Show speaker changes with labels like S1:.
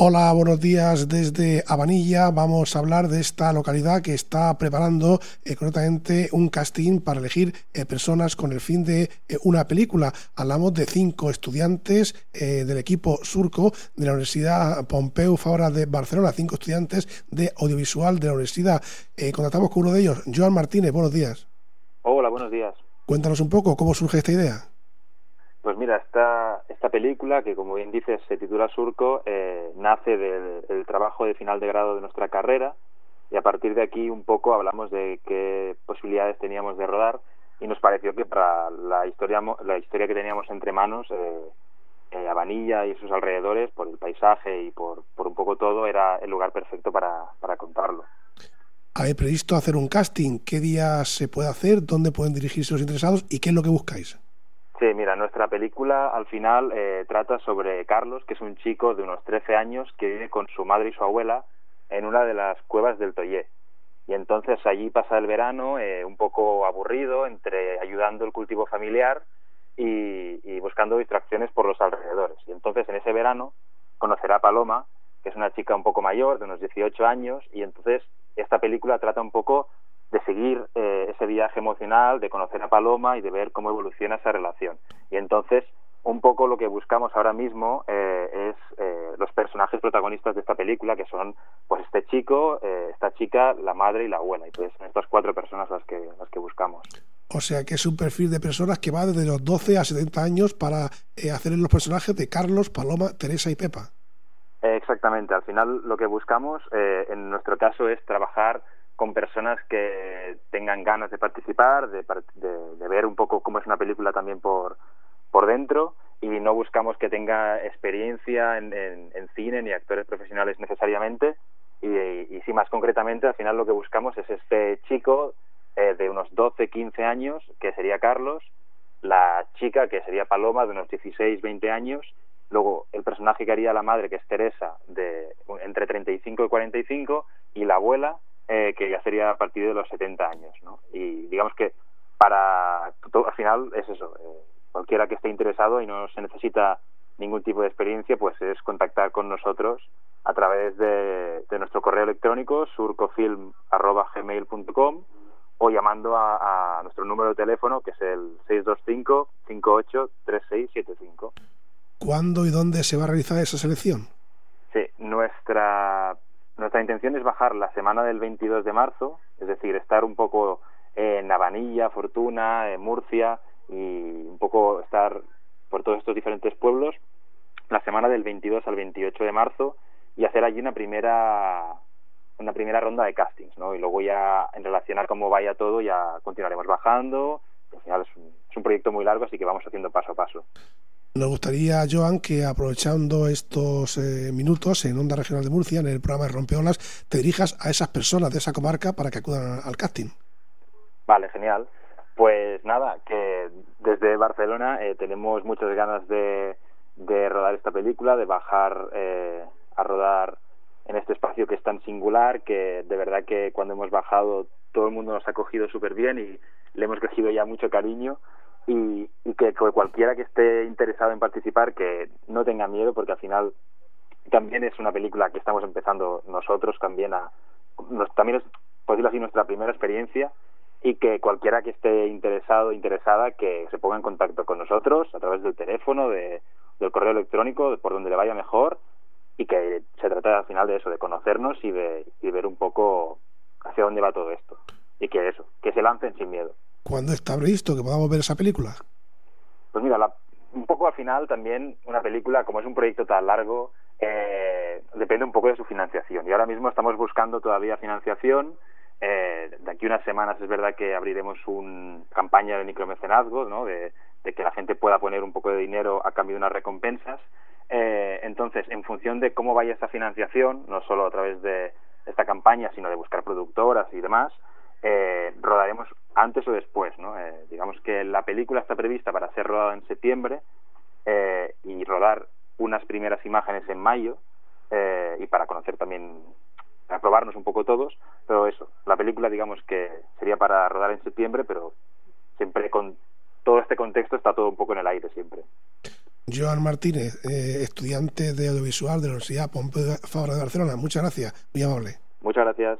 S1: Hola, buenos días desde Habanilla. Vamos a hablar de esta localidad que está preparando eh, correctamente un casting para elegir eh, personas con el fin de eh, una película. Hablamos de cinco estudiantes del equipo Surco de la Universidad Pompeu Fabra de Barcelona, cinco estudiantes de audiovisual de la universidad. contactamos con uno de ellos, Joan Martínez. Buenos días.
S2: Hola, buenos días.
S1: Cuéntanos un poco cómo surge esta idea.
S2: Pues mira, esta, esta película, que como bien dices se titula Surco, eh, nace del, trabajo de final de grado de nuestra carrera y a partir de aquí un poco hablamos de qué posibilidades teníamos de rodar y nos pareció que para la historia, la historia que teníamos entre manos, eh, eh, y sus alrededores, por el paisaje y por, por un poco todo, era el lugar perfecto para, para contarlo.
S1: ¿Habéis previsto hacer un casting? ¿Qué días se puede hacer? ¿Dónde pueden dirigirse los interesados? ¿Y qué es lo que buscáis?
S2: Sí, mira, nuestra película al final eh, trata sobre Carlos, que es un chico de unos 13 años que vive con su madre y su abuela en una de las cuevas del Toyé. Y entonces allí pasa el verano eh, un poco aburrido, entre ayudando el cultivo familiar y, y, buscando distracciones por los alrededores. Y entonces en ese verano conocerá a Paloma, que es una chica un poco mayor, de unos 18 años, y entonces esta película trata un poco de seguir eh, ese viaje emocional, de conocer a Paloma y de ver cómo evoluciona esa relación. Y entonces, un poco lo que buscamos ahora mismo eh, es eh, los personajes protagonistas de esta película, que son pues este chico, esta chica, la madre y la abuela. Y pues son estas cuatro personas las que, las que buscamos.
S1: O sea que es un perfil de personas que va desde los 12 a 70 años para hacer los personajes de Carlos, Paloma, Teresa y Pepa.
S2: exactamente. Al final lo que buscamos, en nuestro caso, es trabajar con personas que tengan ganas de participar, de, de, ver un poco cómo es una película también por, por dentro y no buscamos que tenga experiencia en, en, cine ni actores profesionales necesariamente y, y, sí más concretamente al final lo que buscamos es este chico eh, de unos 12, 15 años que sería Carlos, la chica que sería Paloma de unos 16, 20 años, luego el personaje que haría la madre que es Teresa de entre 35 y 45 y la abuela eh, que ya sería a partir de los 70 años, ¿no? Y digamos que para al final es eso, eh, cualquiera que esté interesado y no se necesita ningún tipo de experiencia, pues es contactar con nosotros a través de, nuestro correo electrónico surcofilm@gmail.com o llamando a, a, nuestro número de teléfono que es el 625 58 3675.
S1: ¿Cuándo y dónde se va a realizar esa selección?
S2: Sí, nuestra nuestra intención es bajar la semana del 22 de marzo, es decir, estar un poco en Navanilla, Fortuna, en Murcia y un poco estar por todos estos diferentes pueblos la semana del 22 al 28 de marzo y hacer allí una primera una primera ronda de castings, ¿no? Y luego ya en relación a cómo vaya todo ya continuaremos bajando. Al final es un, es un proyecto muy largo, así que vamos haciendo paso a paso.
S1: Nos gustaría, Joan, que aprovechando estos eh, minutos en Onda Regional de Murcia, en el programa de Rompeolas, te dirijas a esas personas de esa comarca para que acudan al casting.
S2: Vale, genial. Pues nada, que desde Barcelona eh, tenemos muchas ganas de, rodar esta película, de bajar eh, a rodar en este espacio que es tan singular, que de verdad que cuando hemos bajado todo el mundo nos ha cogido súper bien y le hemos cogido ya mucho cariño y, que, cualquiera que esté interesado en participar que no tenga miedo porque al final también es una película que estamos empezando nosotros también a también es por decirlo así nuestra primera experiencia y que cualquiera que esté interesado interesada que se ponga en contacto con nosotros a través del teléfono de, del correo electrónico por donde le vaya mejor y que se trata al final de eso de conocernos y de y ver un poco hacia dónde va todo esto. Y que eso que se lancen sin miedo
S1: ¿Cuándo está previsto que podamos ver esa película?
S2: Pues mira, un poco al final también una película, como es un proyecto tan largo, eh, depende un poco de su financiación. Y ahora mismo estamos buscando todavía financiación. Eh, de aquí unas semanas es verdad que abriremos una campaña de micromecenazgo, ¿no? de, que la gente pueda poner un poco de dinero a cambio de unas recompensas. Eh, entonces, en función de cómo vaya esta financiación, no solo a través de esta campaña, sino de buscar productoras y demás, eh, rodaremos antes o después, ¿no? Eh, digamos que la película está prevista para ser rodada en septiembre eh, y rodar unas primeras imágenes en mayo eh, y para conocer también, para probarnos un poco todos, pero eso, la película digamos que sería para rodar en septiembre, pero siempre con todo este contexto está todo un poco en el aire siempre.
S1: Joan Martínez, estudiante de audiovisual de la Universidad Pompeu Fabra de Barcelona. Muchas gracias, muy amable.
S2: Muchas gracias.